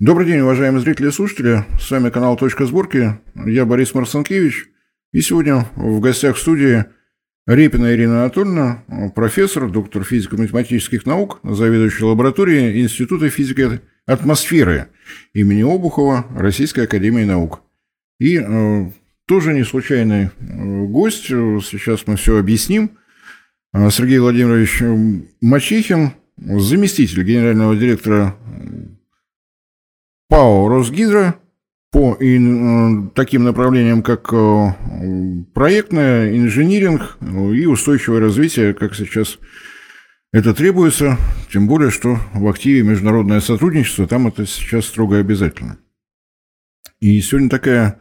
Добрый день, уважаемые зрители и слушатели. С вами канал «Точка сборки». Я Борис Марсанкевич. И сегодня в гостях в студии Репина Ирина Анатольевна, профессор, доктор физико-математических наук, заведующий лабораторией Института физики атмосферы имени Обухова Российской Академии Наук. И э, тоже не случайный э, гость, сейчас мы все объясним, э, Сергей Владимирович Мачихин, заместитель генерального директора ПАО «Росгидро» по и, таким направлениям, как э, проектное, инжиниринг и устойчивое развитие, как сейчас это требуется, тем более, что в активе международное сотрудничество, там это сейчас строго обязательно. И сегодня такая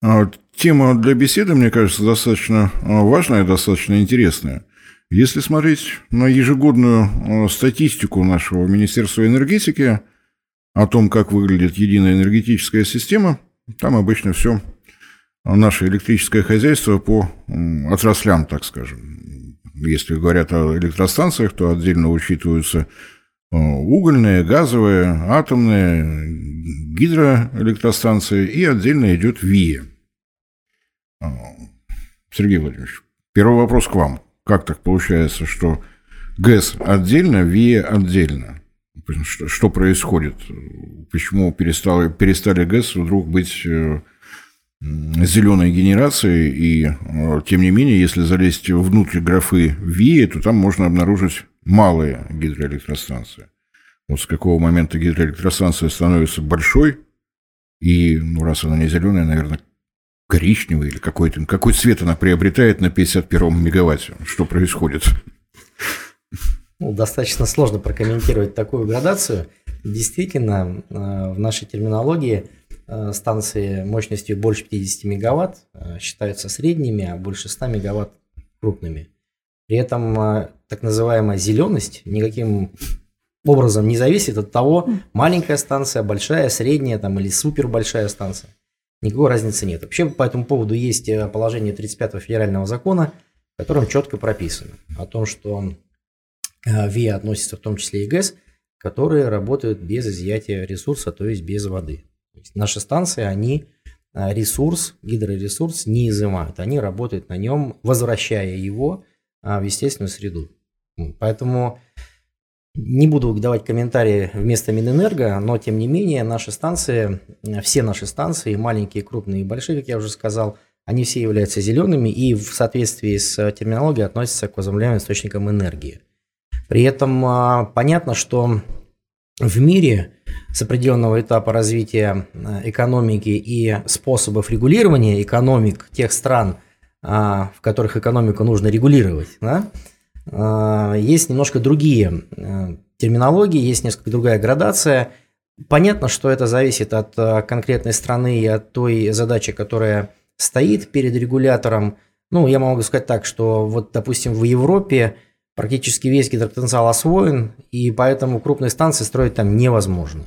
э, тема для беседы, мне кажется, достаточно э, важная, достаточно интересная. Если смотреть на ежегодную статистику нашего Министерства энергетики – о том, как выглядит единая энергетическая система. Там обычно все наше электрическое хозяйство по отраслям, так скажем. Если говорят о электростанциях, то отдельно учитываются э, угольные, газовые, атомные, гидроэлектростанции, и отдельно идет ВИЭ. Э, Сергей Владимирович, первый вопрос к вам. Как так получается, что ГЭС отдельно, ВИЭ отдельно? Что, что происходит, почему перестали, перестали ГЭС вдруг быть э, зеленой генерацией, и э, тем не менее, если залезть внутрь графы ВИЭ, то там можно обнаружить малые гидроэлектростанции. Вот с какого момента гидроэлектростанция становится большой, и, ну, раз она не зеленая, наверное, коричневый или какой-то, какой цвет она приобретает на 51 мегаватте. Что происходит? Ну, достаточно сложно прокомментировать такую градацию. Действительно, э, в нашей терминологии э, станции мощностью больше 50 мегаватт э, считаются средними, а больше 100 мегаватт крупными. При этом так называемая зеленость никаким образом не зависит от того, маленькая станция, большая, средняя там, или супер большая станция. Никакой разницы нет. Вообще по этому поводу есть положение 35 федерального закона, в котором четко прописано о том, что ВИА относится в том числе и ГЭС, которые работают без изъятия ресурса, то есть без воды. есть наши станции, они э, ресурс, гидроресурс не изымают. Они работают на нем, возвращая его э, в естественную среду. Поэтому не буду давать комментарии вместо Минэнерго, но тем не менее наши станции, все наши станции, маленькие, крупные и большие, как я уже сказал, они все являются зелеными и в соответствии с терминологией относятся к возобновляемым источникам энергии. При этом а, понятно, что в мире с определенного этапа развития а, экономики и способов регулирования экономик тех стран, а, в которых экономику нужно регулировать, да, есть немножко другие терминологии, есть несколько другая градация. Понятно, что это зависит от конкретной страны и от той задачи, которая стоит перед регулятором. Ну, я могу сказать так, что вот, допустим, в Европе Практически весь гидропотенциал освоен, и поэтому крупные станции строить там невозможно.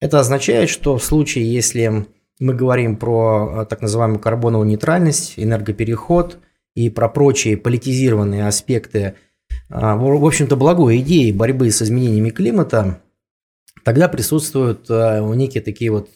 Это означает, что в случае, если мы говорим про э, так называемую карбоновую нейтральность, энергопереход и про прочие политизированные аспекты, э, в общем-то, благой идеи борьбы с изменениями климата, тогда присутствуют э, некие такие вот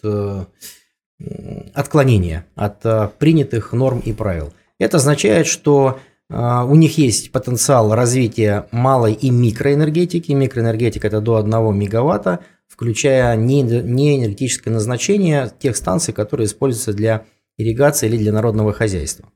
отклонения от принятых норм и правил. Это означает, что у них есть потенциал развития малой и микроэнергетики. Микроэнергетика – это до 1 мегаватта, включая не, не энергетическое назначение тех станций, которые используются для ирригации или для народного хозяйства.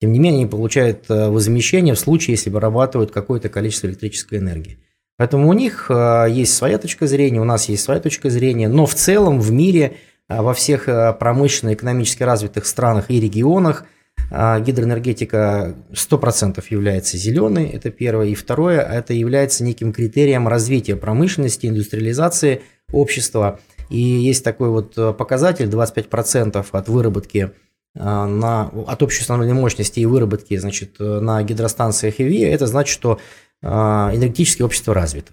Тем не менее, они получают э, возмещение в случае, если вырабатывают какое-то количество электрической энергии. Поэтому у них э, есть своя точка зрения, у нас есть своя точка зрения, но в целом в мире, э, во всех промышленно экономически развитых странах и регионах – а гидроэнергетика 100% является зеленой, это первое. И второе, это является неким критерием развития промышленности, индустриализации общества. И есть такой вот показатель 25% от выработки а, на, от общей установленной мощности и выработки значит, на гидростанциях ИВИ, это значит, что а, энергетическое общество развито.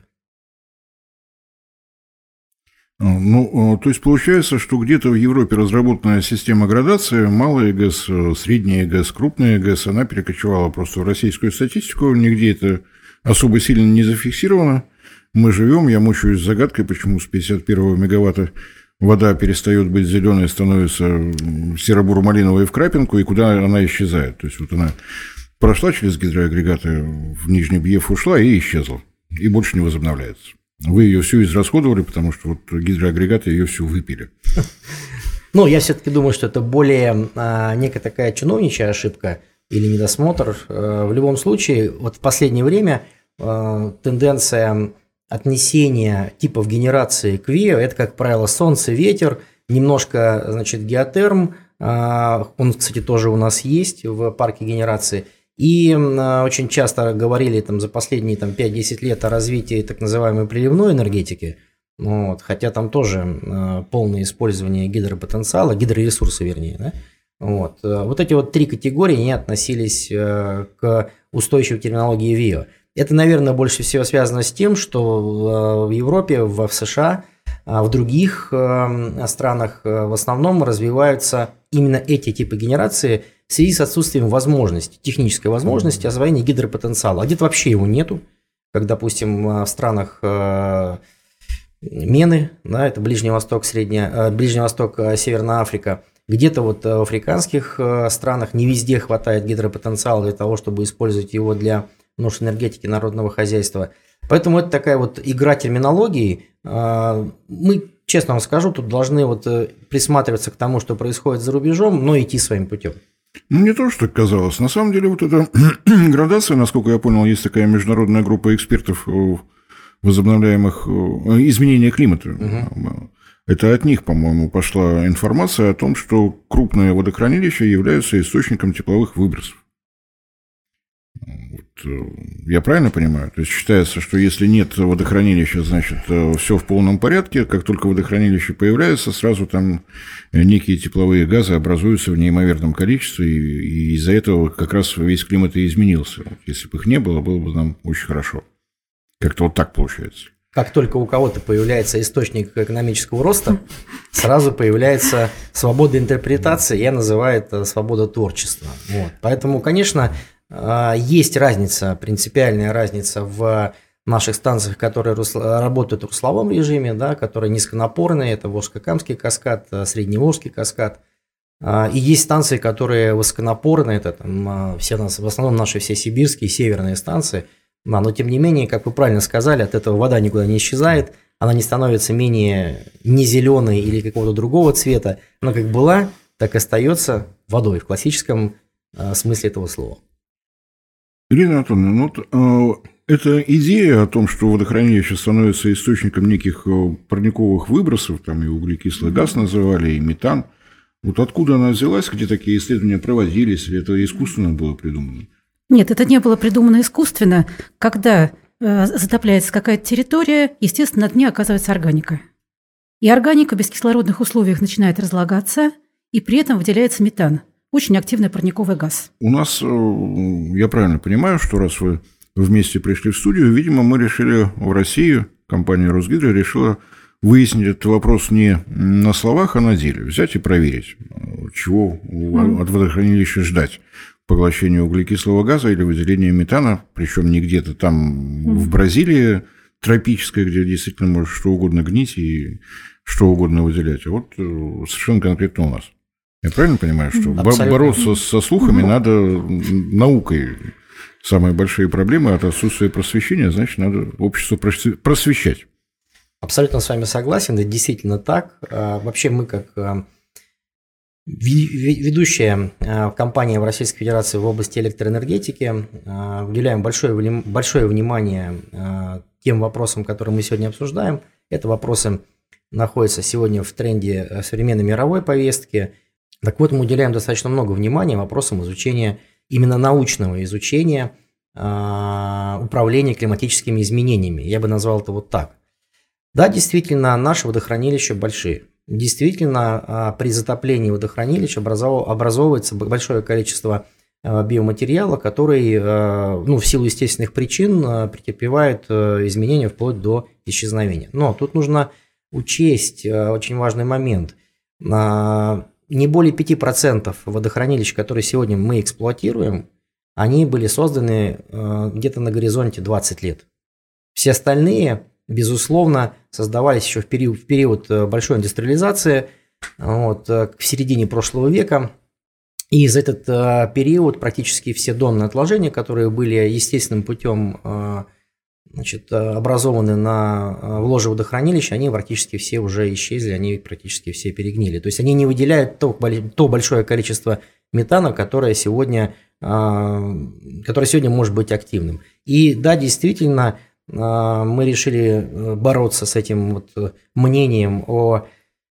Ну, то есть получается, что где-то в Европе разработанная система градации, малая ГЭС, средняя ГЭС, крупная ГЭС, она перекочевала просто в российскую статистику, нигде это особо сильно не зафиксировано. мы живем. Я мучаюсь загадкой, почему с 51 мегаватта вода перестает быть зеленой, становится серо-буро-малиновой в крапинку, и куда она исчезает. То есть вот она прошла через гидроагрегаты, в Нижний Бьев ушла и исчезла, и больше не возобновляется. Вы ее всю израсходовали, потому что вот гидроагрегаты ее всю выпили. Ну, я все-таки думаю, что это более а, некая такая чиновничья ошибка или недосмотр. А, в любом случае, вот в последнее время а, тенденция отнесения типов генерации к ВИО – это, как правило, солнце, ветер, немножко, значит, геотерм, а, он, кстати, тоже у нас есть в парке генерации – и а, очень часто говорили там, за последние там, 5-10 лет о развитии так называемой приливной энергетики, вот, хотя там тоже э, полное использование гидропотенциала, гидроресурса вернее. Да? Вот. Э, вот эти вот три категории не относились э, к устойчивой терминологии ВИО. Это, наверное, больше всего связано с тем, что в Европе, в США, в других странах в основном развиваются именно эти типы генерации – в связи с отсутствием возможности, технической возможности освоения гидропотенциала. А где-то вообще его нету, как, допустим, в странах э, Мены, да, это Ближний Восток, Средняя, э, Ближний Восток, э, Северная Африка, где-то вот в африканских странах не везде хватает гидропотенциала для того, чтобы использовать его для нужд энергетики народного хозяйства. Поэтому это такая вот игра терминологии. Мы, честно вам скажу, тут должны вот присматриваться к тому, что происходит за рубежом, но идти своим путем. Ну, мне тоже так казалось. На самом деле, вот эта градация, насколько я понял, есть такая международная группа экспертов в возобновляемых изменения климата. Угу. Это от них, по-моему, пошла информация о том, что крупные водохранилища являются источником тепловых выбросов. Э, я правильно понимаю? То есть считается, что если нет водохранилища, значит, э, все в полном порядке. Как только водохранилище появляется, сразу там некие тепловые газы образуются в неимоверном количестве, и, из-за этого как раз весь климат и изменился. Если бы их не было, было бы нам очень хорошо. Как-то вот так получается. Как только у кого-то появляется источник экономического роста, сразу появляется свобода интерпретации, я называю это свобода творчества. Вот. Поэтому, конечно, есть разница, принципиальная разница в наших станциях, которые работают в русловом режиме, да, которые низконапорные, это Волжско-Камский каскад, э, Средневолжский каскад. А, и есть станции, которые высоконапорные, это там, а, все, в основном наши все сибирские, северные станции. Но тем не менее, как вы правильно сказали, от этого вода никуда не исчезает, она не становится менее не зеленой или какого-то другого цвета. Она как была, так и остается водой в классическом смысле этого слова. Ирина Анатольевна, ну, э, эта идея о том, что водохранилище становится источником неких э, парниковых выбросов, там и углекислый газ называли, и метан, вот откуда она взялась, где такие исследования проводились, или это искусственно было придумано? Нет, это не было придумано искусственно. Когда э, затопляется какая-то территория, естественно, на дне оказывается органика. И органика в бескислородных условиях начинает разлагаться, и при этом выделяется метан – очень активный парниковый газ. У нас, э, я правильно понимаю, что раз вы вместе пришли в студию, видимо, мы решили в России, компания «Росгидро» решила выяснить этот вопрос не на словах, а на деле. Взять и проверить, чего от водохранилища ждать. Поглощение углекислого газа или выделение метана, причем не где-то там в Бразилии тропической, где действительно может что угодно гнить и что угодно выделять, а вот э, совершенно конкретно у нас. Я правильно понимаю, что Абсолютно. бороться со слухами угу. надо наукой? Самые большие проблемы от отсутствия просвещения, значит, надо общество просвещать. Абсолютно с вами согласен, это действительно так. А, вообще мы как а, ведущая а, компания в Российской Федерации в области электроэнергетики уделяем большое, большое внимание тем вопросам, которые мы сегодня обсуждаем. Это вопросы находятся сегодня в тренде современной мировой повестки – так вот, мы уделяем достаточно много внимания вопросам изучения, именно научного изучения э, управления климатическими изменениями. Я бы назвал это вот так. Да, действительно, наши водохранилища большие. Действительно, э, при затоплении водохранилища образовывается большое количество э, биоматериала, который ну, в силу естественных причин претерпевает изменения вплоть до исчезновения. Но тут нужно учесть очень важный момент – не более 5% водохранилищ, которые сегодня мы эксплуатируем, они были созданы э, где-то на горизонте 20 лет. Все остальные, безусловно, создавались еще в период, в период большой индустриализации, вот, в середине прошлого века. И за этот период практически все донные отложения, которые были естественным путем значит, э, образованы на э, в ложе водохранилища, они практически все уже исчезли, они практически все перегнили. То есть они не выделяют то, то большое количество метана, которое сегодня, э, которое сегодня может быть активным. И да, действительно, мы решили бороться с этим вот мнением о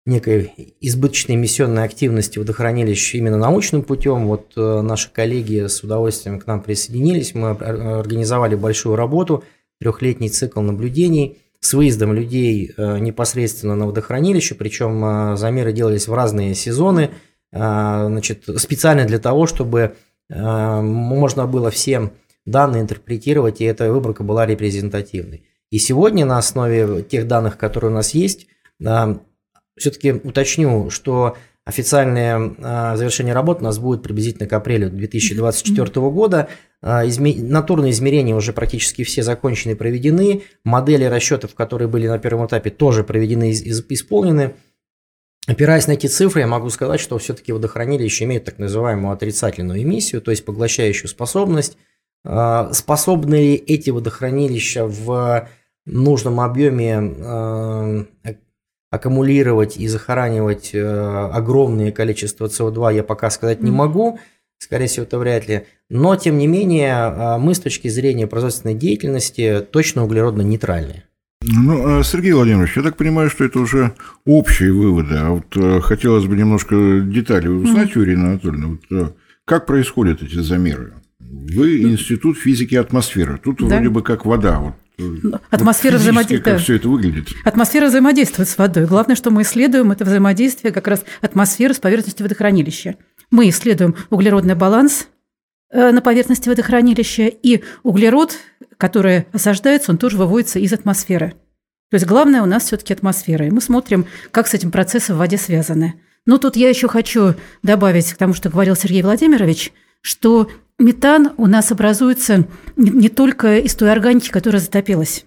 некой избыточной эмиссионной активности водохранилищ именно научным путем. Вот наши коллеги с удовольствием к нам присоединились, мы организовали большую работу – трехлетний цикл наблюдений с выездом людей э, непосредственно на водохранилище, причем э, замеры делались в разные сезоны, э, значит, специально для того, чтобы можно было все данные интерпретировать, и эта выборка была репрезентативной. И сегодня на основе тех данных, которые у нас есть, все-таки уточню, что Официальное завершение работ у нас будет приблизительно к апрелю 2024 года. А, изме... Натурные измерения уже практически все закончены и проведены. Модели расчетов, которые были на первом этапе, тоже проведены и исполнены. Опираясь на эти цифры, я могу сказать, что все-таки водохранилище имеет так называемую отрицательную эмиссию, то есть поглощающую способность. А, способны ли эти водохранилища в нужном объеме аккумулировать и захоранивать э, огромное количество СО2 я пока сказать не могу, скорее всего, это вряд ли. Но, тем не менее, э, мы с точки зрения производственной деятельности точно углеродно-нейтральные. Ну, э, Сергей Владимирович, я так понимаю, что это уже общие выводы, а вот хотелось бы немножко деталей узнать, mm-hmm. Юрий Анатольевна, вот, как происходят эти замеры? Вы институт физики атмосферы. Тут да? вроде бы как вода. Вот Атмосфера взаимодействия. Как все это выглядит? Атмосфера взаимодействует с водой. Главное, что мы исследуем, это взаимодействие как раз атмосферы с поверхностью водохранилища. Мы исследуем углеродный баланс э, на поверхности водохранилища, и углерод, который осаждается, он тоже выводится из атмосферы. То есть главное у нас все-таки атмосфера. И мы смотрим, как с этим процессом в воде связаны. Но тут я еще хочу добавить к тому, что говорил Сергей Владимирович, что метан у нас образуется не только из той органики, которая затопилась.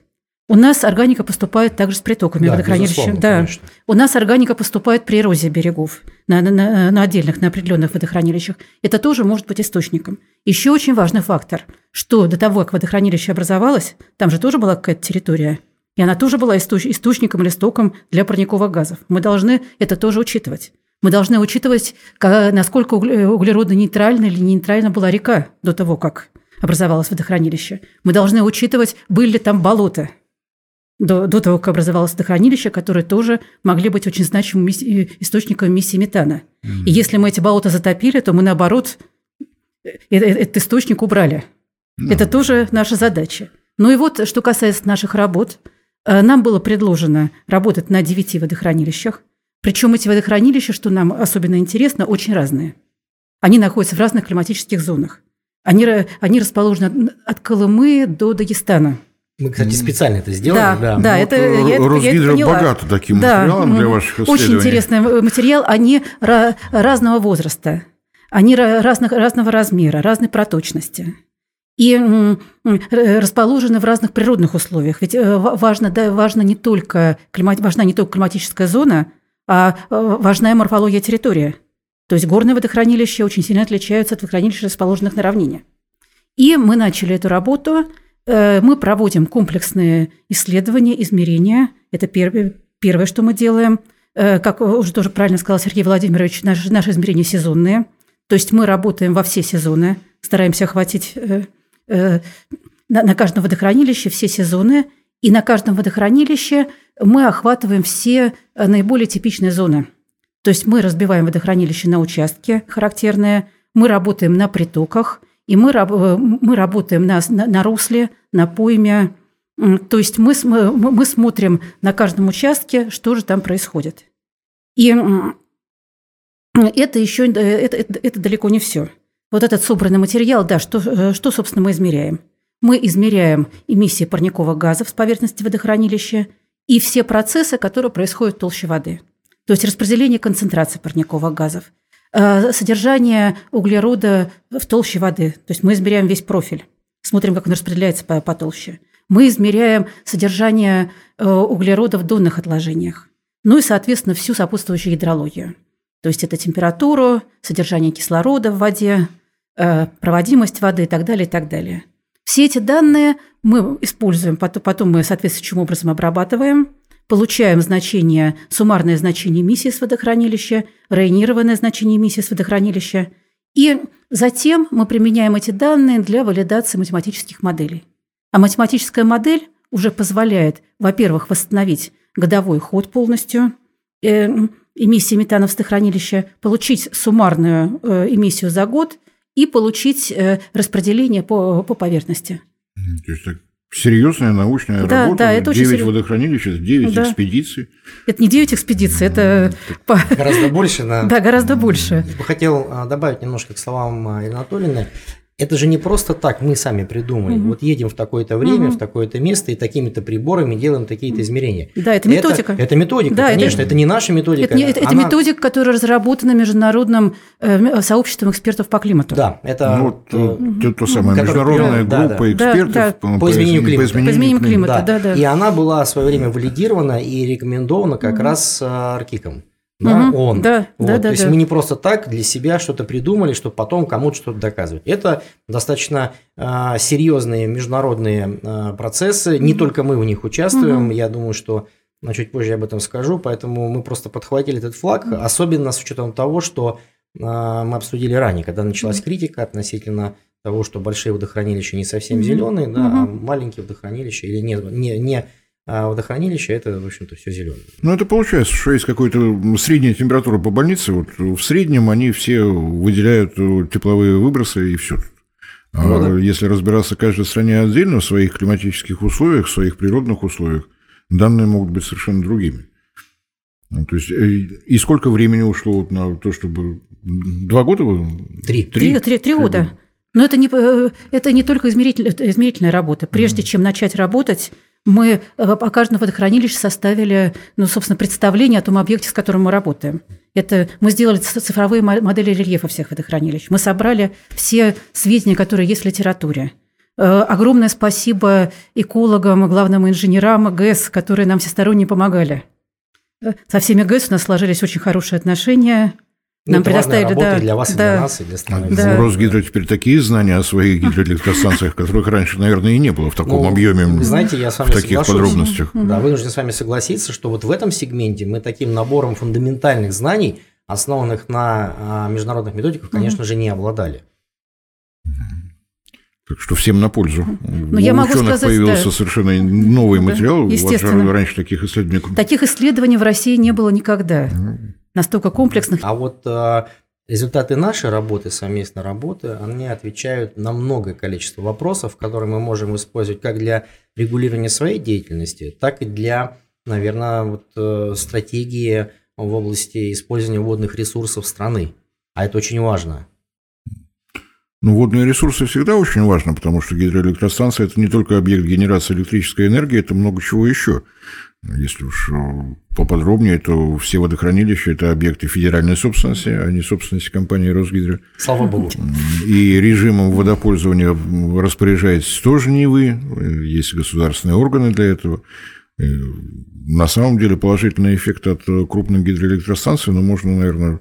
У нас органика поступает также с притоками да, водохранилища. Да. Конечно. У нас органика поступает при эрозии берегов на, на, на отдельных, на определенных водохранилищах. Это тоже может быть источником. Еще очень важный фактор, что до того, как водохранилище образовалось, там же тоже была какая-то территория, и она тоже была источником или стоком для парниковых газов. Мы должны это тоже учитывать. Мы должны учитывать, насколько углеродно-нейтральна или нейтральна была река до того, как образовалось водохранилище. Мы должны учитывать, были ли там болота до, до того, как образовалось водохранилище, которые тоже могли быть очень значимым источником эмиссии метана. Mm-hmm. И если мы эти болота затопили, то мы, наоборот, э, э, этот источник убрали. Mm-hmm. Это тоже наша задача. Ну и вот, что касается наших работ, э, нам было предложено работать на девяти водохранилищах. Причем эти водохранилища, что нам особенно интересно, очень разные. Они находятся в разных климатических зонах. Они, они расположены от Колымы до Дагестана. Мы, кстати, специально это сделали. Да, да, да ну, это я, я это богато таким да, материалом для ваших исследований. Очень интересный материал. Они разного возраста, они разных, разного размера, разной проточности. И расположены в разных природных условиях. Ведь э, важно, да, важно не только, важна не только климатическая зона, а э, важная морфология территории. То есть горные водохранилища очень сильно отличаются от водохранилищ, расположенных на равнине. И мы начали эту работу. Э, мы проводим комплексные исследования, измерения. Это первое, первое что мы делаем. Э, как уже тоже правильно сказал Сергей Владимирович, наши, наши измерения сезонные. То есть мы работаем во все сезоны, стараемся охватить на, на каждом водохранилище все сезоны. И на каждом водохранилище мы охватываем все э, наиболее типичные зоны. То есть мы разбиваем водохранилище на участки характерные, мы работаем на притоках, и мы, э, мы работаем на, на, на русле, на пойме. То есть мы, мы смотрим на каждом участке, что же там происходит. И это еще это, это, это далеко не все. Вот этот собранный материал, да, что, э, что, собственно, мы измеряем? Мы измеряем эмиссии парниковых газов с поверхности водохранилища и все процессы, которые происходят в толще воды. То есть распределение концентрации парниковых газов, э, содержание углерода в толще воды. То есть мы измеряем весь профиль, смотрим, как он распределяется по, по толще. мы измеряем содержание э, углерода в донных отложениях, ну и, соответственно, всю сопутствующую гидрологию. То есть это температуру, содержание кислорода в воде, э, проводимость воды и так далее, и так далее. Все эти данные мы используем, потом мы соответствующим образом обрабатываем, получаем значение, суммарное значение эмиссии с водохранилища, районированное значение эмиссии с водохранилища, и затем мы применяем эти данные для валидации математических моделей. А математическая модель уже позволяет, во-первых, восстановить годовой ход полностью эмиссии метана в водохранилище, получить суммарную эмиссию за год и получить э, распределение по, по поверхности. То есть Серьезная научная да, работа. Да, это 9 очень водохранилищ, 9 да. экспедиций. Это не 9 экспедиций, это... Гораздо больше, да. Да, гораздо больше. Я бы хотел а, добавить немножко к словам Ирины Анатольевны. Это же не просто так мы сами придумали. Угу. Вот едем в такое-то время, угу. в такое-то место и такими-то приборами делаем такие-то измерения. Да, это методика. Это, это методика, да, конечно. Это, это не наша методика. Это, не, это, она... это методика, которая разработана международным э, сообществом экспертов по климату. Да, это ну, вот, э, то, то самое международная группа да, экспертов да, да. По, по изменению климата. По изменению, по изменению климата, да. Да, да. И она была в свое время валидирована и рекомендована как угу. раз Аркиком да, угу, он. Да, вот, да, да, то есть да. мы не просто так для себя что-то придумали, чтобы потом кому-то что-то доказывать. Это достаточно э, серьезные международные э, процессы. Не только мы в них участвуем. Угу. Я думаю, что но чуть позже я об этом скажу. Поэтому мы просто подхватили этот флаг, угу. особенно с учетом того, что э, мы обсудили ранее, когда началась критика относительно того, что большие водохранилища не совсем зеленые, да, а маленькие водохранилища или не, не, не а водохранилище – это, в общем-то, все зеленое. Ну, это получается, что есть какая-то средняя температура по больнице. Вот в среднем они все выделяют э, тепловые выбросы и все. А ну, да. если разбираться каждой стране отдельно в своих климатических условиях, в своих природных условиях, данные могут быть совершенно другими. Ну, то есть, э, и сколько времени ушло вот на то, чтобы... Два года? Три. Три, три, три, три года. Но это не, э, это не только измеритель, измерительная работа. Прежде mm-hmm. чем начать работать, мы э, по каждому водохранилищу составили, ну, собственно, представление о том объекте, с которым мы работаем. Это мы сделали цифровые модели рельефа всех водохранилищ. Мы собрали все сведения, которые есть в литературе. Э, огромное спасибо экологам, главным инженерам ГЭС, которые нам всесторонне помогали. Э, со всеми ГЭС у нас сложились очень хорошие отношения. Ну, Нам предоставили, да, для вас, и да, для нас, и для страны. Да. У Росгидро теперь такие знания о своих гидроэлектростанциях, которых раньше, наверное, и не было в таком ну, объеме, знаете, я с вами в таких соглашусь. подробностях. Да, вынужден с вами согласиться, что вот в этом сегменте мы таким набором фундаментальных знаний, основанных на а, международных методиках, конечно же, не обладали. Так что всем на пользу. Но У я могу ученых сказать, появился да. совершенно новый материал. Да, естественно. Раньше таких исследований. Таких исследований в России не было никогда настолько комплексных. А вот э, результаты нашей работы, совместной работы, они отвечают на многое количество вопросов, которые мы можем использовать как для регулирования своей деятельности, так и для, наверное, вот, э, стратегии в области использования водных ресурсов страны. А это очень важно. Ну, водные ресурсы всегда очень важны, потому что гидроэлектростанция – это не только объект генерации электрической энергии, это много чего еще. Если уж э, поподробнее, то все водохранилища – это объекты федеральной собственности, а не собственности компании «Росгидро». Слава богу. И режимом водопользования распоряжаетесь тоже не вы, есть государственные органы для этого. И на самом деле положительный эффект от крупных гидроэлектростанций, но можно, наверное,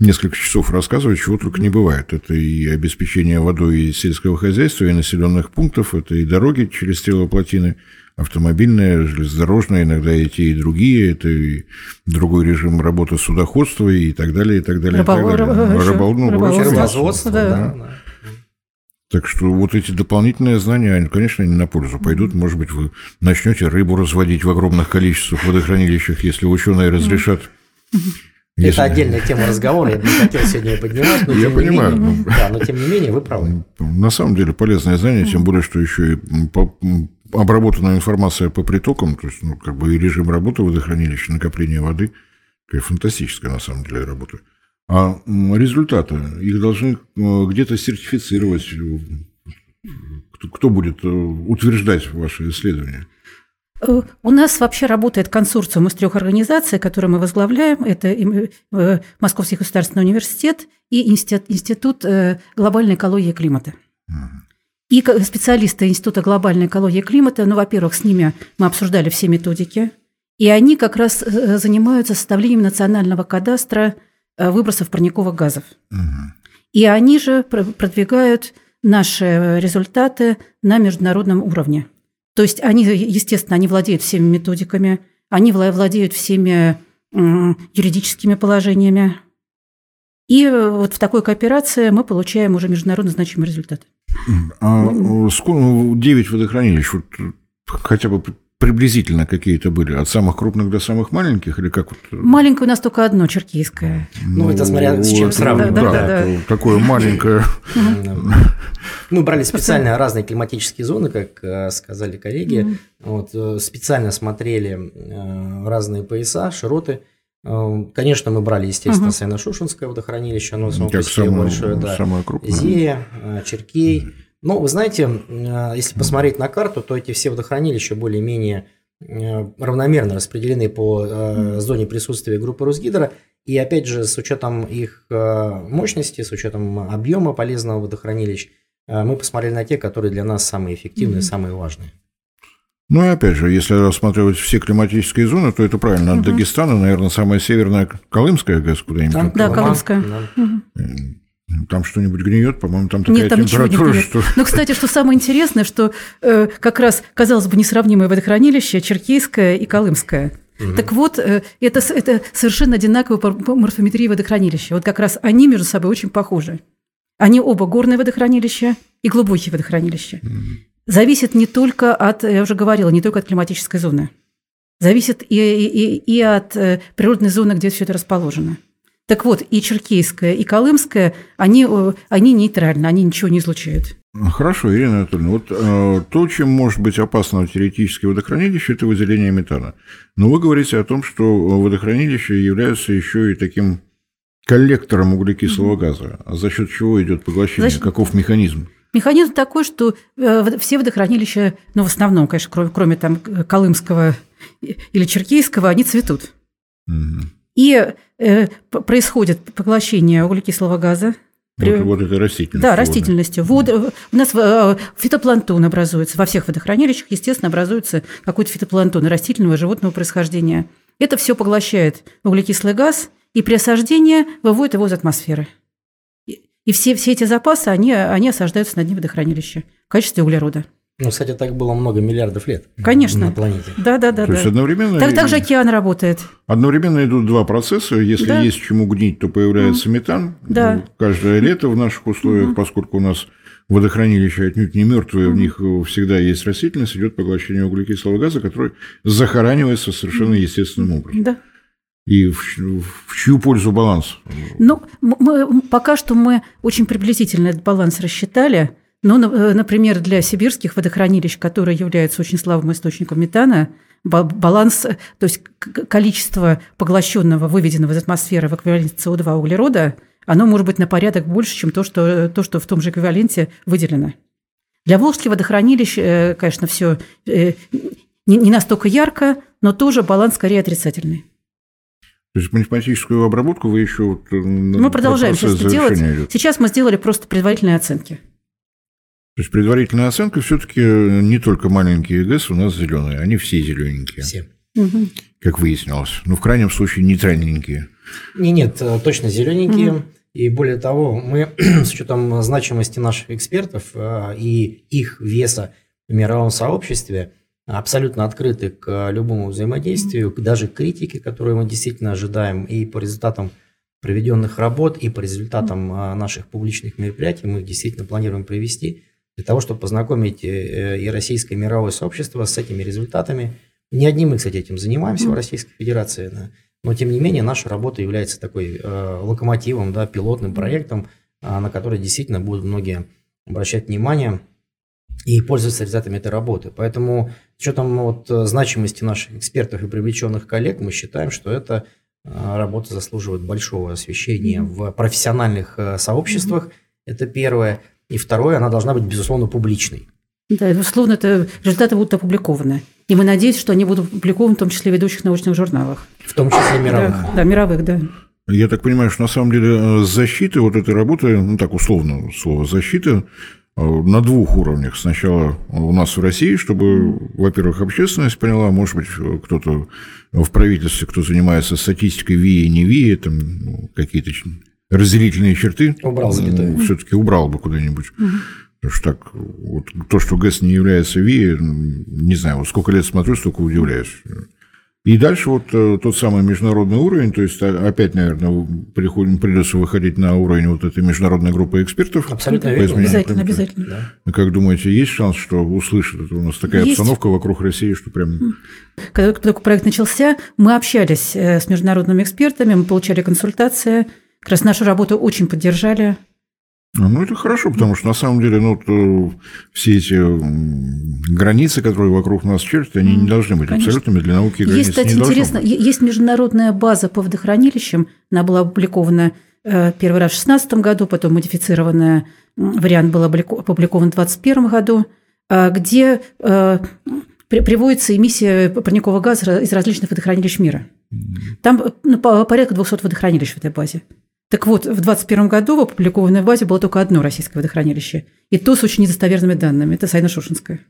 несколько часов рассказывать, чего только не бывает. Это и обеспечение водой и сельского хозяйства, и населенных пунктов, это и дороги через стрелоплотины, автомобильная, железнодорожная, иногда и те, и другие, это и другой режим работы судоходства и так далее, и так далее. Рыбол... И так далее. Рыбол... Ну, Рыболовство, да. да. да. Так что вот эти дополнительные знания, они, конечно, не на пользу пойдут. Может быть, вы начнете рыбу разводить в огромных количествах в водохранилищах, если ученые разрешат. Если... Это отдельная тема разговора, я бы не хотел сегодня ее поднимать, но я понимаю. Не менее, да, но тем не менее вы правы. На самом деле полезное знание, тем более, что еще и обработанная информация по притокам, то есть, ну, как бы и режим работы водохранилища, накопление воды, такая фантастическая на самом деле работа. А результаты, их должны э, где-то сертифицировать. Кто будет э, утверждать ваши исследования? Э, у нас вообще работает консорциум из трех организаций, которые мы возглавляем. Это Московский государственный университет и Институт глобальной экологии и климата. И специалисты Института глобальной экологии и климата, ну, во-первых, с ними мы обсуждали все методики, и они как раз э, занимаются составлением национального кадастра э, выбросов парниковых газов. Угу. И они же продвигают наши результаты на международном уровне. То есть они, естественно, они владеют всеми методиками, они владеют всеми юридическими положениями. И вот в такой кооперации мы получаем уже международно значимый результат. А 9 водохранилищ, вот хотя бы приблизительно какие-то были? От самых крупных до самых маленьких? Или как вот? Маленькое у нас только одно, черкийское. Ну, ну это смотря с чем сравнивать. Да, да, да, да. Такое маленькое. Мы брали специально разные климатические зоны, как э, сказали коллеги. Вот, э, специально смотрели э, разные пояса, широты. Конечно, мы брали, естественно, Сайно-Шушинское водохранилище, оно само по себе большое, да. Самое крупное. Зея, Черкей. Ну, вы знаете, если посмотреть на карту, то эти все водохранилища более-менее равномерно распределены по зоне присутствия группы Русгидро. И опять же, с учетом их мощности, с учетом объема полезного водохранилищ, мы посмотрели на те, которые для нас самые эффективные, mm-hmm. самые важные. Ну и опять же, если рассматривать все климатические зоны, то это правильно. От угу. Дагестана, наверное, самая северная Колымская ГЭС куда-нибудь. Там, да, Колымская. Да. Угу. Там что-нибудь гниет, по-моему, там такая Нет, там температура, не что... Но, кстати, что самое интересное, что э, как раз, казалось бы, несравнимое водохранилище Черкейское и Колымское. Угу. Так вот, э, это, это совершенно одинаковые по, по морфометрии водохранилища. Вот как раз они между собой очень похожи. Они оба горные водохранилища и глубокие водохранилища. Угу. Зависит не только от, я уже говорила, не только от климатической зоны. Зависит и, и, и от э, природной зоны, где все это расположено. Так вот, и Черкейская, и Колымская, они, они нейтральны, они ничего не излучают. Хорошо, Ирина Анатольевна, вот э, то, чем может быть опасно теоретически водохранилище, это выделение метана. Но вы говорите о том, что водохранилища являются еще и таким коллектором углекислого mm-hmm. газа. А за счет чего идет поглощение? Значит, Каков механизм? Механизм такой, что э, все водохранилища, ну, в основном, конечно, кроме, кроме там Колымского или Черкейского, они цветут. Угу. И э, происходит поглощение углекислого газа. Вот, вот это растительность. Да, растительностью. Вода. Вода, у нас э, фитопланктон образуется во всех водохранилищах, естественно, образуется какой-то фитопланктон растительного животного происхождения. Это все поглощает углекислый газ, и при осаждении выводит его из атмосферы. И все, все эти запасы, они, они осаждаются на дне водохранилища в качестве углерода. Ну, кстати, так было много миллиардов лет. Конечно. На планете. Да, да, да. То да. есть одновременно. Так, так же океан работает. Одновременно идут два процесса. Если да. есть чему гнить, то появляется mm. метан. Да. Ну, каждое лето в наших условиях, mm. поскольку у нас водохранилища отнюдь не мертвые, mm. в них всегда есть растительность, идет поглощение углекислого газа, который захоранивается совершенно естественным образом. Да. И в, в чью пользу баланс? Ну, мы, пока что мы очень приблизительно этот баланс рассчитали. Ну, э, например, для сибирских водохранилищ, которые являются очень слабым источником метана, баланс, то есть количество поглощенного, выведенного из атмосферы в эквиваленте СО2 углерода, оно может быть на порядок больше, чем то, что, то, что в том же эквиваленте выделено. Для Волжских водохранилищ, э, конечно, все э, не настолько ярко, но тоже баланс скорее отрицательный. То есть математическую обработку вы еще... Мы продолжаем сейчас делать. Идет. Сейчас мы сделали просто предварительные оценки. То есть предварительная оценка все-таки не только маленькие ГЭС у нас зеленые, они все зелененькие. Все. Как выяснилось. Ну, в крайнем случае, нейтральненькие. Не, нет, э, точно зелененькие. Угу. И более того, мы с учетом значимости наших экспертов э, и их веса в мировом сообществе абсолютно открыты к любому взаимодействию, даже к критике, которую мы действительно ожидаем, и по результатам проведенных работ, и по результатам э, наших публичных мероприятий мы действительно планируем провести для того, чтобы познакомить э, и российское и мировое сообщество с этими результатами. Не одни мы, кстати, этим занимаемся в Российской Федерации, но тем не менее наша работа является такой э, локомотивом, да, пилотным проектом, э, на который действительно будут многие обращать внимание и пользоваться результатами этой работы. Поэтому с учетом вот, значимости наших экспертов и привлеченных коллег, мы считаем, что эта работа заслуживает большого освещения в профессиональных сообществах. Это первое. И второе, она должна быть, безусловно, публичной. Да, безусловно, это результаты будут опубликованы. И мы надеемся, что они будут опубликованы в том числе в ведущих научных журналах. В том числе мировых. Да, да мировых, да. Я так понимаю, что на самом деле э, защита вот этой работы, ну так условно слово защита, на двух уровнях. Сначала у нас в России, чтобы, во-первых, общественность поняла, может быть, кто-то в правительстве, кто занимается статистикой ВИИ и не ВИИ, там ну, какие-то разделительные черты. Убрал запятую. Все-таки убрал бы куда-нибудь. Угу. Потому что так, вот, то, что ГЭС не является ВИИ, не знаю, вот сколько лет смотрю, столько удивляюсь. И дальше вот э, тот самый международный уровень, то есть а, опять, наверное, приходим, придется выходить на уровень вот этой международной группы экспертов. Абсолютно верно. Обязательно, обязательно. Да. Как думаете, есть шанс, что услышат? Это у нас такая есть. обстановка вокруг России, что прям... Когда только проект начался, мы общались э, с международными экспертами, мы получали консультации, как раз нашу работу очень поддержали. Ну, это хорошо, потому что на самом деле, ну, то, все эти границы, которые вокруг нас чертят, они не должны быть Конечно. абсолютными для науки. Есть, кстати, интересно, быть. есть международная база по водохранилищам, она была опубликована э, первый раз в 2016 году, потом модифицированный вариант был опубликован в 2021 году, э, где э, приводится эмиссия парникового газа из различных водохранилищ мира. Там ну, порядка 200 водохранилищ в этой базе. Так вот, в 2021 году в опубликованной базе было только одно российское водохранилище. И то с очень недостоверными данными. Это Сайно-Шушинское.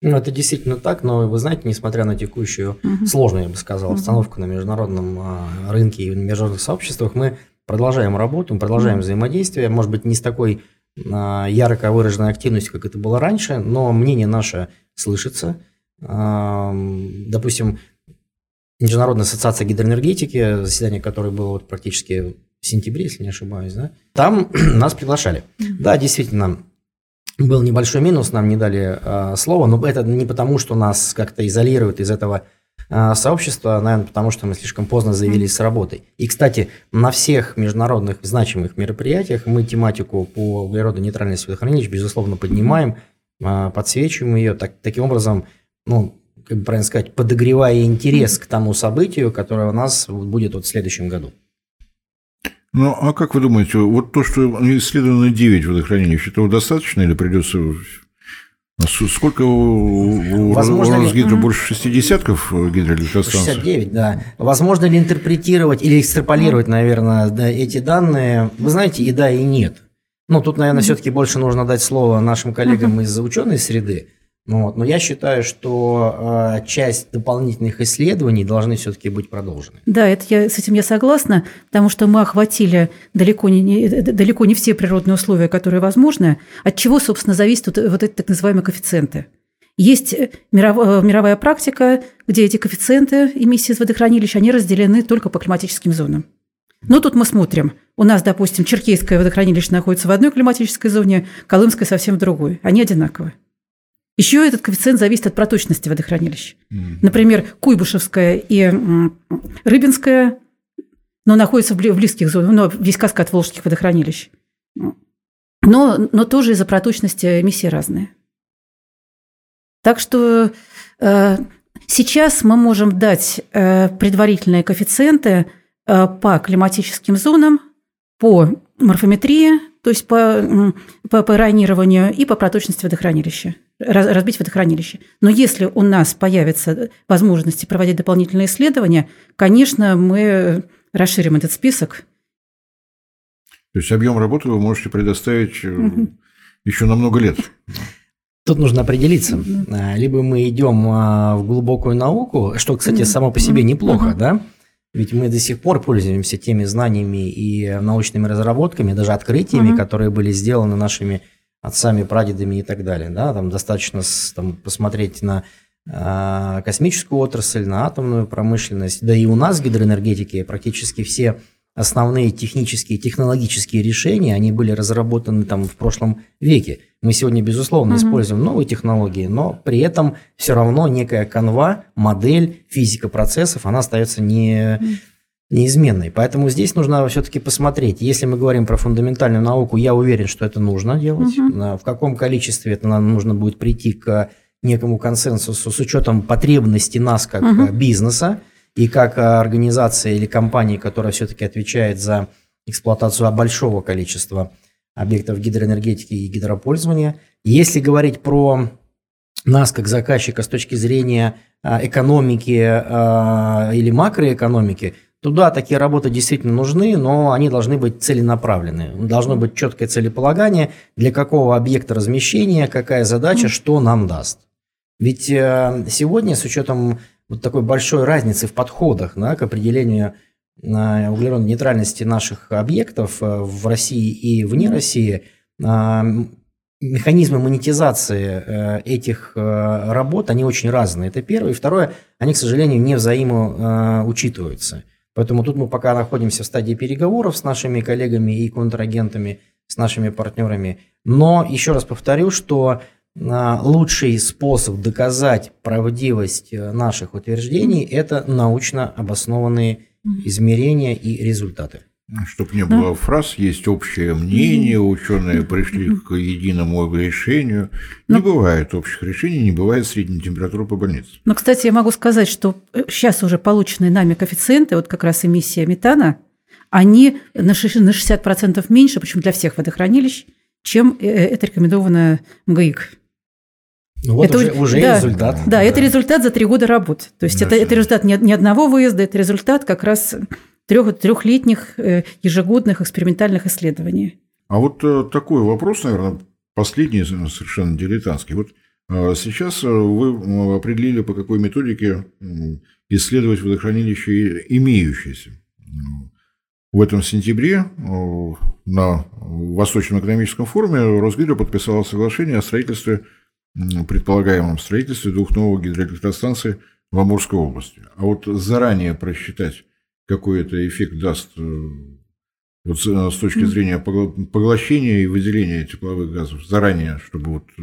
Ну, это действительно так, но вы знаете, несмотря на текущую угу. сложную, я бы сказал, обстановку угу. на международном а, рынке и в международных сообществах, мы продолжаем работу, мы продолжаем угу. взаимодействие, может быть, не с такой а, ярко выраженной активностью, как это было раньше, но мнение наше слышится. Допустим, Международная ассоциация гидроэнергетики, заседание которой было вот практически в сентябре, если не ошибаюсь, да, там нас приглашали. Да, действительно, был небольшой минус, нам не дали э, слова, но это не потому, что нас как-то изолируют из этого э, сообщества, наверное, потому что мы слишком поздно заявились с работой. И, кстати, на всех международных значимых мероприятиях мы тематику по углеродонейтральности водохранилищ, безусловно, поднимаем, э, подсвечиваем ее. Так, таким образом, ну, как бы правильно сказать, подогревая интерес к тому событию, которое у нас будет вот в следующем году. Ну, а как вы думаете, вот то, что исследовано 9 водохранилищ, этого достаточно или придется... Сколько у, Возможно у Росгидро ли... больше шестидесятков гидроэлектростанций? 69, да. Возможно ли интерпретировать или экстраполировать, наверное, да, эти данные? Вы знаете, и да, и нет. Ну, тут, наверное, все-таки больше нужно дать слово нашим коллегам из ученой среды. Ну вот. Но я считаю, что э, часть дополнительных исследований должны все-таки быть продолжены. Да, это я, с этим я согласна, потому что мы охватили далеко не, не, далеко не все природные условия, которые возможны, от чего, собственно, зависят вот, вот эти так называемые коэффициенты. Есть э, мировая практика, где эти коэффициенты эмиссии из водохранилищ, они разделены только по климатическим зонам. Но тут мы смотрим. У нас, допустим, Черкейское водохранилище находится в одной климатической зоне, Колымское совсем в другой. Они одинаковые. Еще этот коэффициент зависит от проточности водохранилищ. Mm-hmm. Например, Куйбышевская и Рыбинская, но находятся в близких зонах, но весь каскад волжских водохранилищ. Но, но тоже из-за проточности эмиссии разные. Так что э, сейчас мы можем дать э, предварительные коэффициенты э, по климатическим зонам, по морфометрии, то есть по, по, по ранированию и по проточности водохранилища разбить водохранилище. Но если у нас появятся возможности проводить дополнительные исследования, конечно, мы расширим этот список. То есть объем работы вы можете предоставить угу. еще на много лет. Тут нужно определиться. А, либо мы идем а, в глубокую науку, что, кстати, само по себе неплохо, да? Ведь мы до сих пор пользуемся теми знаниями и научными разработками, даже открытиями, которые были сделаны нашими отцами, прадедами и так далее. Да? Там достаточно там, посмотреть на э, космическую отрасль, на атомную промышленность. Да и у нас в гидроэнергетике практически все основные технические, технологические решения, они были разработаны там в прошлом веке. Мы сегодня, безусловно, mm-hmm. используем новые технологии, но при этом все равно некая канва, модель, физика процессов, она остается не... Неизменной. Поэтому здесь нужно все-таки посмотреть. Если мы говорим про фундаментальную науку, я уверен, что это нужно делать. Угу. В каком количестве это нам нужно будет прийти к некому консенсусу с учетом потребностей нас как угу. бизнеса и как организации или компании, которая все-таки отвечает за эксплуатацию большого количества объектов гидроэнергетики и гидропользования. Если говорить про нас как заказчика с точки зрения экономики или макроэкономики, Туда такие работы действительно нужны, но они должны быть целенаправленные. Должно быть четкое целеполагание, для какого объекта размещения, какая задача, что нам даст. Ведь э, сегодня с учетом вот такой большой разницы в подходах да, к определению э, углеродной нейтральности наших объектов э, в России и вне России, механизмы монетизации этих работ, они очень разные. Это первое. И второе, они, к сожалению, не взаимоучитываются. Поэтому тут мы пока находимся в стадии переговоров с нашими коллегами и контрагентами, с нашими партнерами. Но еще раз повторю, что а, лучший способ доказать правдивость э, наших утверждений – это научно обоснованные измерения и результаты. Чтобы не было фраз, есть общее мнение, ученые пришли к единому решению. Не Но... Ну. бывает общих решений, не бывает средней температуры по больнице. Но, кстати, я могу сказать, что сейчас э, уже полученные нами коэффициенты, вот как раз эмиссия метана, они на 60% меньше, причем для всех водохранилищ, чем э, это рекомендовано МГИК. Ну вот это уже, уже да, результат. Да, да, это результат за три года работы. То есть это, это результат не, не одного выезда, это результат как раз трех, трехлетних э, ежегодных экспериментальных исследований. А вот э, такой вопрос, наверное, последний, совершенно дилетантский. Вот э, сейчас вы определили, по какой методике исследовать водохранилище имеющееся. В этом сентябре на Восточном экономическом форуме Росгидро подписало соглашение о строительстве, предполагаемом строительстве двух новых гидроэлектростанций в Амурской области. А вот заранее просчитать какой это эффект даст э, вот с точки зрения поглощения и выделения тепловых газов заранее, чтобы вот э,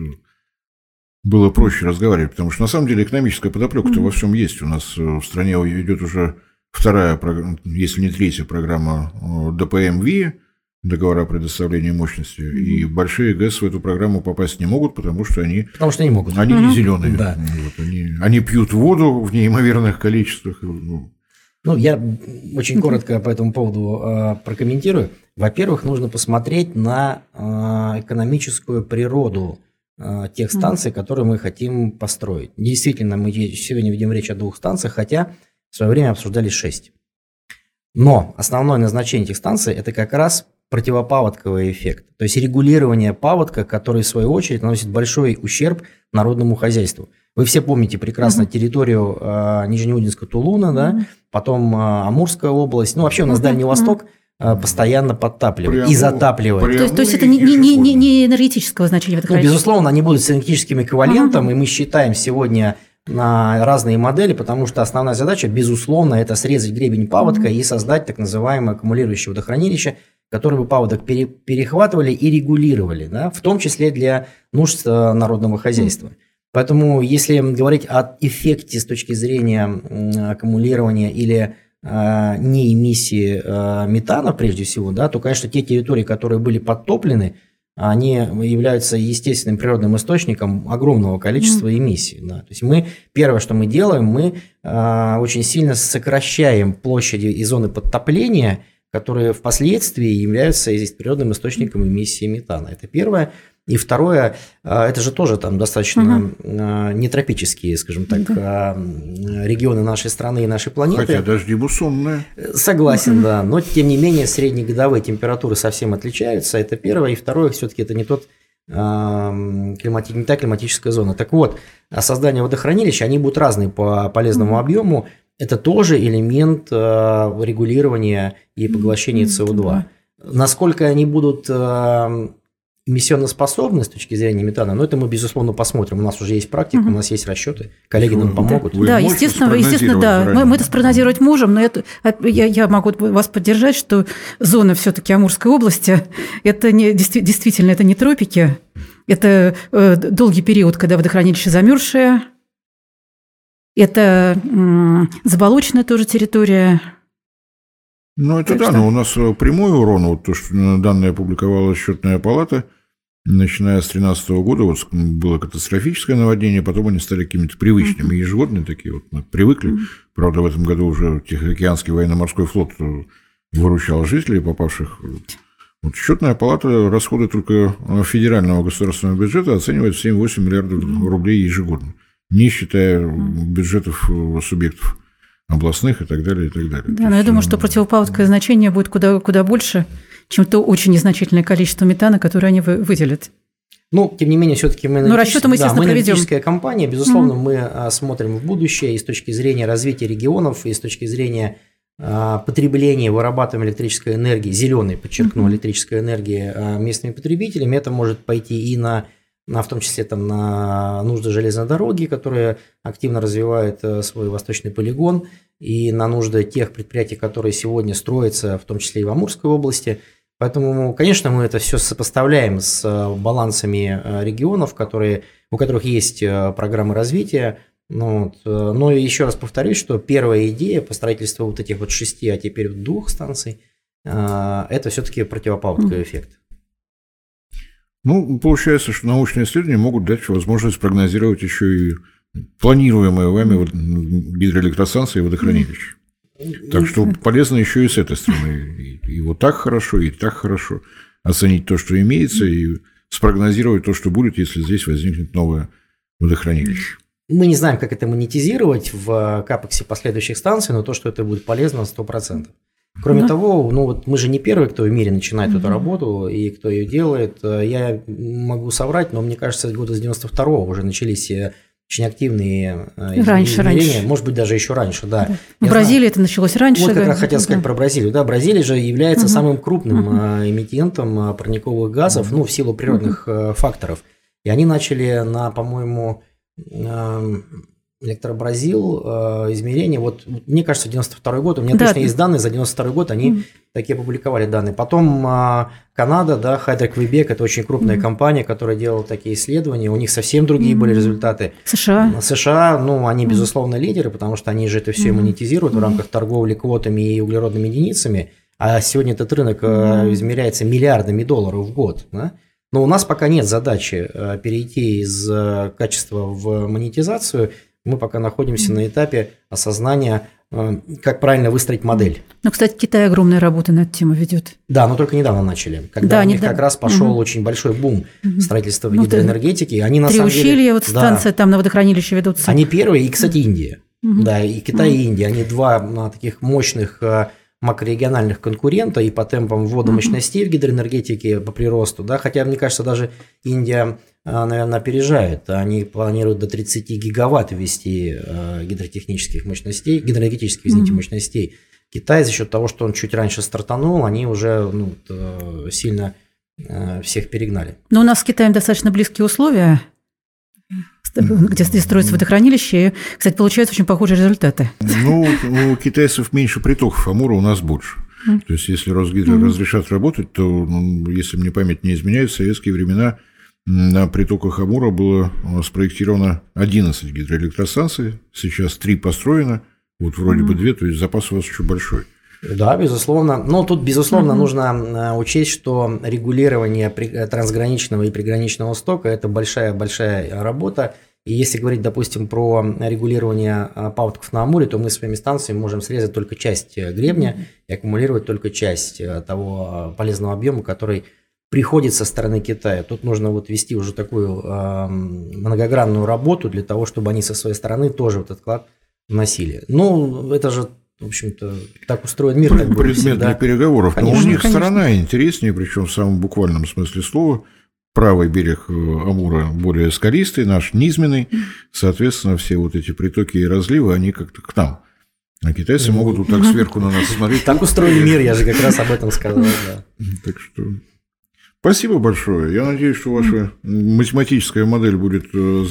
было проще разговаривать, потому что на самом деле экономическая подоплека-то mm-hmm. во всем есть. У нас э, в стране идет уже вторая, если не третья программа ДПМВ, договора о предоставлении мощности, mm-hmm. и большие ГЭС в эту программу попасть не могут, потому что они... Потому что не могут. Они mm-hmm. не зеленые. Да. Вот, они, они пьют воду в неимоверных количествах. Ну, ну, я очень коротко по этому поводу э, прокомментирую. Во-первых, нужно посмотреть на э, экономическую природу э, тех станций, которые мы хотим построить. Действительно, мы сегодня видим речь о двух станциях, хотя в свое время обсуждали шесть. Но основное назначение этих станций – это как раз противопаводковый эффект, то есть регулирование паводка, который в свою очередь наносит большой ущерб народному хозяйству. Вы все помните прекрасно mm-hmm. территорию э, Нижнеудинска Тулуна, да, mm-hmm. потом э, Амурская область, ну вообще у нас mm-hmm. Дальний Восток э, постоянно подтапливает Прямо, и затапливает. Прямо то, есть, то есть это не, не, не, не энергетического значения Ну, безусловно, они будут с энергетическим эквивалентом, mm-hmm. и мы считаем сегодня на разные модели, потому что основная задача, безусловно, это срезать гребень паводка mm-hmm. и создать так называемое аккумулирующее водохранилище, которое бы паводок пере, перехватывали и регулировали, да, в том числе для нужд э, народного хозяйства. Mm-hmm. Поэтому, если говорить о эффекте с точки зрения аккумулирования или э, не эмиссии э, метана, прежде всего, да, то, конечно, те территории, которые были подтоплены, они являются естественным природным источником огромного количества mm. эмиссий. Да. То есть мы первое, что мы делаем, мы э, очень сильно сокращаем площади и зоны подтопления, которые впоследствии являются природным источником эмиссии метана. Это первое. И второе, а, это же тоже там достаточно угу. нетропические, скажем так, угу. регионы нашей страны и нашей планеты. Хотя дожди муссонные. Согласен, угу. да. Но тем не менее среднегодовые температуры совсем отличаются. Это первое. И второе, все-таки это не тот климати... не та климатическая зона. Так вот, создание водохранилища, они будут разные по полезному объему. Это тоже элемент регулирования и поглощения СО2. Насколько они будут эмиссионоспособность с точки зрения метана, но это мы, безусловно, посмотрим. У нас уже есть практика, угу. у нас есть расчеты, коллеги нам помогут. Вы да, естественно, естественно, да. Мы, мы это спрогнозировать можем, но это, я, я могу вас поддержать, что зона все-таки Амурской области, это не, действительно, это не тропики, это э, долгий период, когда водохранилище замерзшее, это заболоченная тоже территория, ну, это так да, что... но у нас э, прямой урон, вот то, что данные опубликовала счетная палата, начиная с 2013 года, вот было катастрофическое наводнение, потом они стали какими-то привычными, ежегодные такие, вот мы привыкли. Правда, в этом году уже Тихоокеанский военно-морской флот э, выручал жителей, попавших вот счетная палата расходы только федерального государственного бюджета оценивает в 7-8 миллиардов рублей ежегодно, не считая бюджетов э, субъектов областных и так далее, и так далее. Да, но я думаю, что противопаводковое значение будет куда, куда больше, чем то очень незначительное количество метана, которое они выделят. Ну, тем не менее, все-таки мы... Ну, расчеты мы, естественно, да, мы проведем. компания, безусловно, mm-hmm. мы а, смотрим в будущее и с точки зрения развития регионов, и с точки зрения а, потребления, вырабатывания электрической энергии, зеленой, подчеркну, mm-hmm. электрической энергии а, местными потребителями, это может пойти и на, в том числе там, на нужды железной дороги, которые активно развивают э, свой восточный полигон, и на нужды тех предприятий, которые сегодня строятся, в том числе и в Амурской области. Поэтому, конечно, мы это все сопоставляем с э, балансами э, регионов, которые, у которых есть программы развития. Ну, вот. Но еще раз повторюсь, что первая идея по строительству вот этих вот шести, а теперь двух станций, это все-таки противопаводковый эффект. Ну, получается, что научные исследования могут дать возможность прогнозировать еще и планируемые вами гидроэлектростанции и водохранилища. Так что полезно еще и с этой стороны. И вот так хорошо, и так хорошо оценить то, что имеется, и спрогнозировать то, что будет, если здесь возникнет новое водохранилище. Мы не знаем, как это монетизировать в капексе последующих станций, но то, что это будет полезно, 100%. Кроме да. того, ну вот мы же не первые, кто в мире начинает угу. эту работу и кто ее делает. Я могу соврать, но мне кажется, года с 92-го уже начались э, очень активные э, раньше, раньше. может быть, даже еще раньше, да. да. В Бразилии знаю, это началось раньше. Вот как раз хотел сказать да. про Бразилию. Да, Бразилия же является угу. самым крупным угу. эмитентом парниковых газов, угу. ну, в силу природных угу. факторов. И они начали на, по-моему, Электробразил, э, измерения, вот мне кажется, 92 год, у меня да. точно есть данные за 92 год, они mm. такие опубликовали данные. Потом э, Канада, да, Хайдер Квебек, это очень крупная mm. компания, которая делала такие исследования, у них совсем другие mm. были результаты. США. США, ну, они, безусловно, лидеры, потому что они же это все mm. монетизируют mm. в рамках торговли квотами и углеродными единицами, а сегодня этот рынок mm. измеряется миллиардами долларов в год, да? Но у нас пока нет задачи перейти из качества в монетизацию – мы пока находимся на этапе осознания, э, как правильно выстроить модель. Ну, кстати, Китай огромная работа на эту тему ведет. Да, но только недавно начали, когда да, у них недавно. как раз пошел угу. очень большой бум угу. строительства ну, гидроэнергетики. Они на самом деле, вот станция да, там на водохранилище ведутся. Они первые, и, кстати, Индия. Угу. Да, и Китай, угу. и Индия. Они два таких мощных э, макрорегиональных конкурента и по темпам ввода мощностей в гидроэнергетике по приросту, да, хотя, мне кажется, даже Индия а, наверное, опережает. Они планируют до 30 гигаватт ввести э, гидротехнических мощностей, гидроэнергетических, извините, mm-hmm. мощностей. Китай за счет того, что он чуть раньше стартанул, они уже ну, э, сильно э, всех перегнали. Но у нас с Китаем достаточно близкие условия, где, где строится водохранилище. И, кстати, получаются очень похожие результаты. Ну, у китайцев меньше притоков Амура, у нас больше. То есть, если Росгидро mm. разрешат работать, то, ну, если мне память не изменяет, в советские времена – на притоках Амура было э, спроектировано 11 гидроэлектростанций, сейчас 3 построено, вот вроде mm-hmm. бы 2, то есть запас у вас еще большой. Да, безусловно. Но тут, безусловно, mm-hmm. нужно э, учесть, что регулирование э, трансграничного и приграничного стока – это большая-большая работа. И если говорить, допустим, про регулирование паводков на Амуре, то мы своими станциями можем срезать только часть гребня mm-hmm. и аккумулировать только часть того полезного объема, который приходит со стороны Китая. Тут нужно вот вести уже такую э, многогранную работу для того, чтобы они со своей стороны тоже вот этот вклад вносили. Ну, это же в общем-то, так устроен мир. Как Предмет для переговоров. Конечно, Но у них конечно. сторона интереснее, причем в самом буквальном смысле слова. Правый берег э, Амура более скалистый, наш низменный. Соответственно, все вот эти притоки и разливы, они как-то к нам. А китайцы могут вот так сверху на нас смотреть. Так устроен мир, я же как раз об этом сказал. Так что Спасибо большое. Я надеюсь, что ваша математическая модель будет э,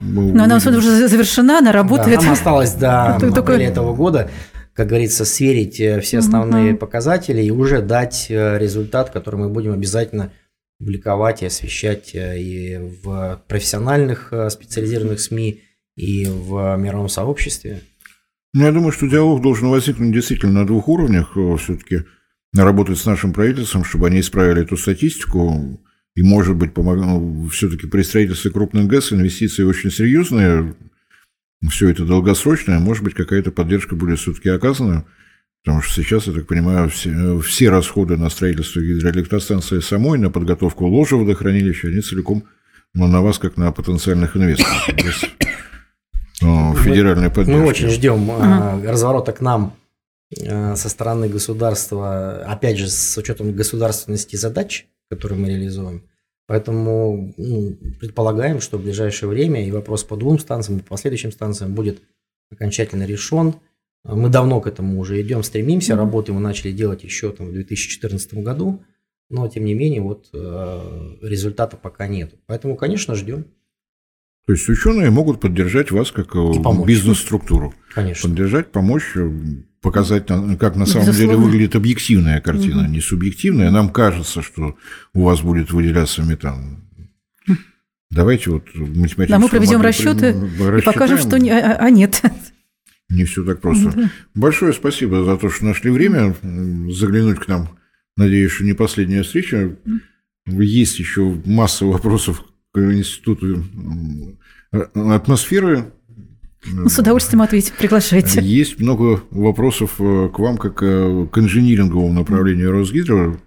Но она уже завершена, она работает. Да, нам осталось до Только... этого года, как говорится, сверить э, все основные угу. показатели и уже дать э, результат, который мы будем обязательно публиковать и освещать и в профессиональных специализированных СМИ, и в мировом сообществе. Ну, я думаю, что диалог должен возникнуть действительно на двух уровнях. Все-таки работать с нашим правительством, чтобы они исправили эту статистику. И, может быть, помог... Ну, все-таки при строительстве крупных ГЭС инвестиции очень серьезные, все это долгосрочное, может быть, какая-то поддержка будет все-таки оказана, потому что сейчас, я так понимаю, все, все расходы на строительство гидроэлектростанции самой, на подготовку ложа водохранилища, они целиком ну, на вас, как на потенциальных инвесторов. Ну, федеральной поддержки. Мы очень ждем ага. разворота к нам со стороны государства, опять же, с учетом государственности задач, которые мы реализуем. Поэтому ну, предполагаем, что в ближайшее время и вопрос по двум станциям, и по последующим станциям будет окончательно решен. Мы давно к этому уже идем, стремимся, работы мы начали делать еще там, в 2014 году, но тем не менее вот э, результата пока нет. Поэтому, конечно, ждем. То есть ученые могут поддержать вас как э, бизнес-структуру. Конечно. Поддержать, помочь, э, показать, как на самом Безусловно. деле выглядит объективная картина, угу. не субъективная. Нам кажется, что у вас будет выделяться метан. Давайте вот математически. Да, мы проведем расчеты и покажем, что не, а, а нет. Не все так просто. Да. Большое спасибо за то, что нашли время заглянуть к нам. Надеюсь, что не последняя встреча. Есть еще масса вопросов к институту атмосферы. Ну, с удовольствием ответить, приглашайте. Есть много вопросов э, к вам, как э, к инжиниринговому направлению Росгидро.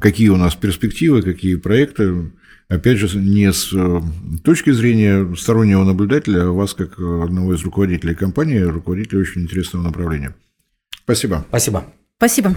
Какие у нас перспективы, какие проекты. Опять же, не с э, точки зрения стороннего наблюдателя, а вас, как одного из руководителей компании, руководителя очень интересного направления. Спасибо. Спасибо. Спасибо.